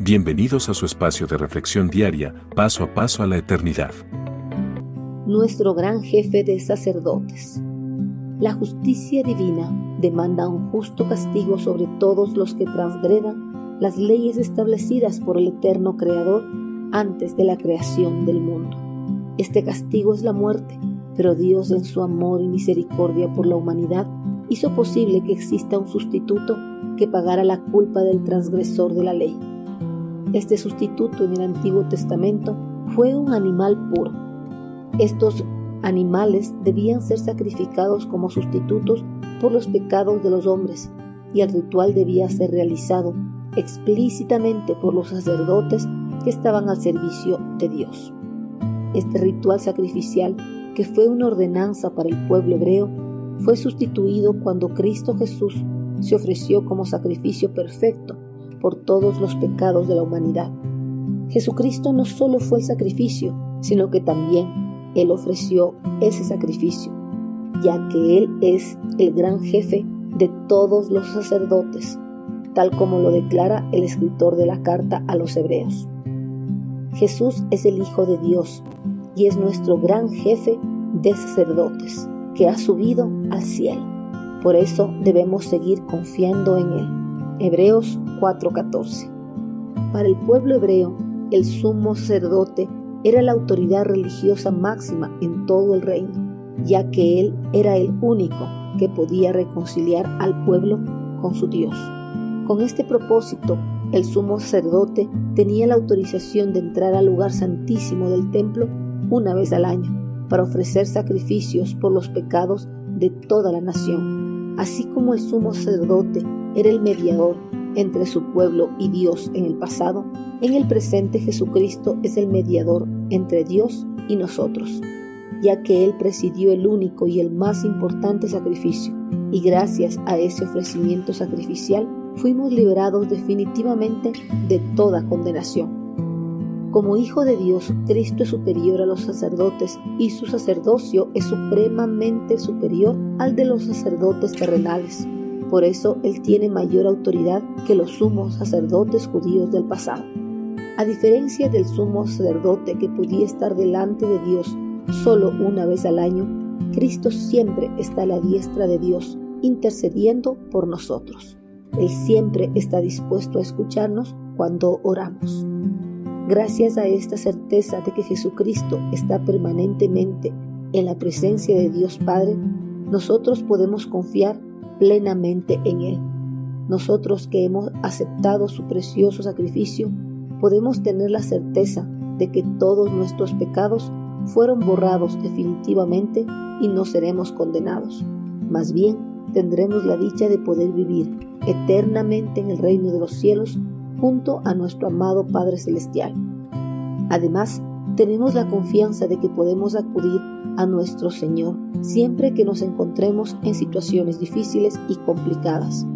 Bienvenidos a su espacio de reflexión diaria, paso a paso a la eternidad. Nuestro gran jefe de sacerdotes. La justicia divina demanda un justo castigo sobre todos los que transgredan las leyes establecidas por el eterno Creador antes de la creación del mundo. Este castigo es la muerte, pero Dios en su amor y misericordia por la humanidad hizo posible que exista un sustituto que pagara la culpa del transgresor de la ley este sustituto en el Antiguo Testamento fue un animal puro. Estos animales debían ser sacrificados como sustitutos por los pecados de los hombres y el ritual debía ser realizado explícitamente por los sacerdotes que estaban al servicio de Dios. Este ritual sacrificial, que fue una ordenanza para el pueblo hebreo, fue sustituido cuando Cristo Jesús se ofreció como sacrificio perfecto por todos los pecados de la humanidad. Jesucristo no solo fue el sacrificio, sino que también Él ofreció ese sacrificio, ya que Él es el gran jefe de todos los sacerdotes, tal como lo declara el escritor de la carta a los hebreos. Jesús es el Hijo de Dios y es nuestro gran jefe de sacerdotes, que ha subido al cielo. Por eso debemos seguir confiando en Él. Hebreos 4:14. Para el pueblo hebreo, el sumo sacerdote era la autoridad religiosa máxima en todo el reino, ya que él era el único que podía reconciliar al pueblo con su Dios. Con este propósito, el sumo sacerdote tenía la autorización de entrar al lugar santísimo del templo una vez al año para ofrecer sacrificios por los pecados de toda la nación, así como el sumo sacerdote era el mediador entre su pueblo y Dios en el pasado, en el presente Jesucristo es el mediador entre Dios y nosotros, ya que Él presidió el único y el más importante sacrificio, y gracias a ese ofrecimiento sacrificial fuimos liberados definitivamente de toda condenación. Como Hijo de Dios, Cristo es superior a los sacerdotes y su sacerdocio es supremamente superior al de los sacerdotes terrenales. Por eso Él tiene mayor autoridad que los sumos sacerdotes judíos del pasado. A diferencia del sumo sacerdote que podía estar delante de Dios solo una vez al año, Cristo siempre está a la diestra de Dios, intercediendo por nosotros. Él siempre está dispuesto a escucharnos cuando oramos. Gracias a esta certeza de que Jesucristo está permanentemente en la presencia de Dios Padre, nosotros podemos confiar plenamente en Él. Nosotros que hemos aceptado su precioso sacrificio, podemos tener la certeza de que todos nuestros pecados fueron borrados definitivamente y no seremos condenados. Más bien, tendremos la dicha de poder vivir eternamente en el reino de los cielos junto a nuestro amado Padre Celestial. Además, tenemos la confianza de que podemos acudir a nuestro Señor siempre que nos encontremos en situaciones difíciles y complicadas,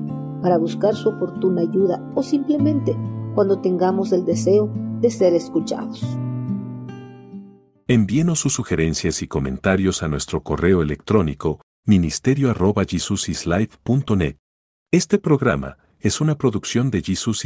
para buscar su oportuna ayuda o simplemente cuando tengamos el deseo de ser escuchados. Envíenos sus sugerencias y comentarios a nuestro correo electrónico ministerio.jesusislife.net. Este programa es una producción de Jesus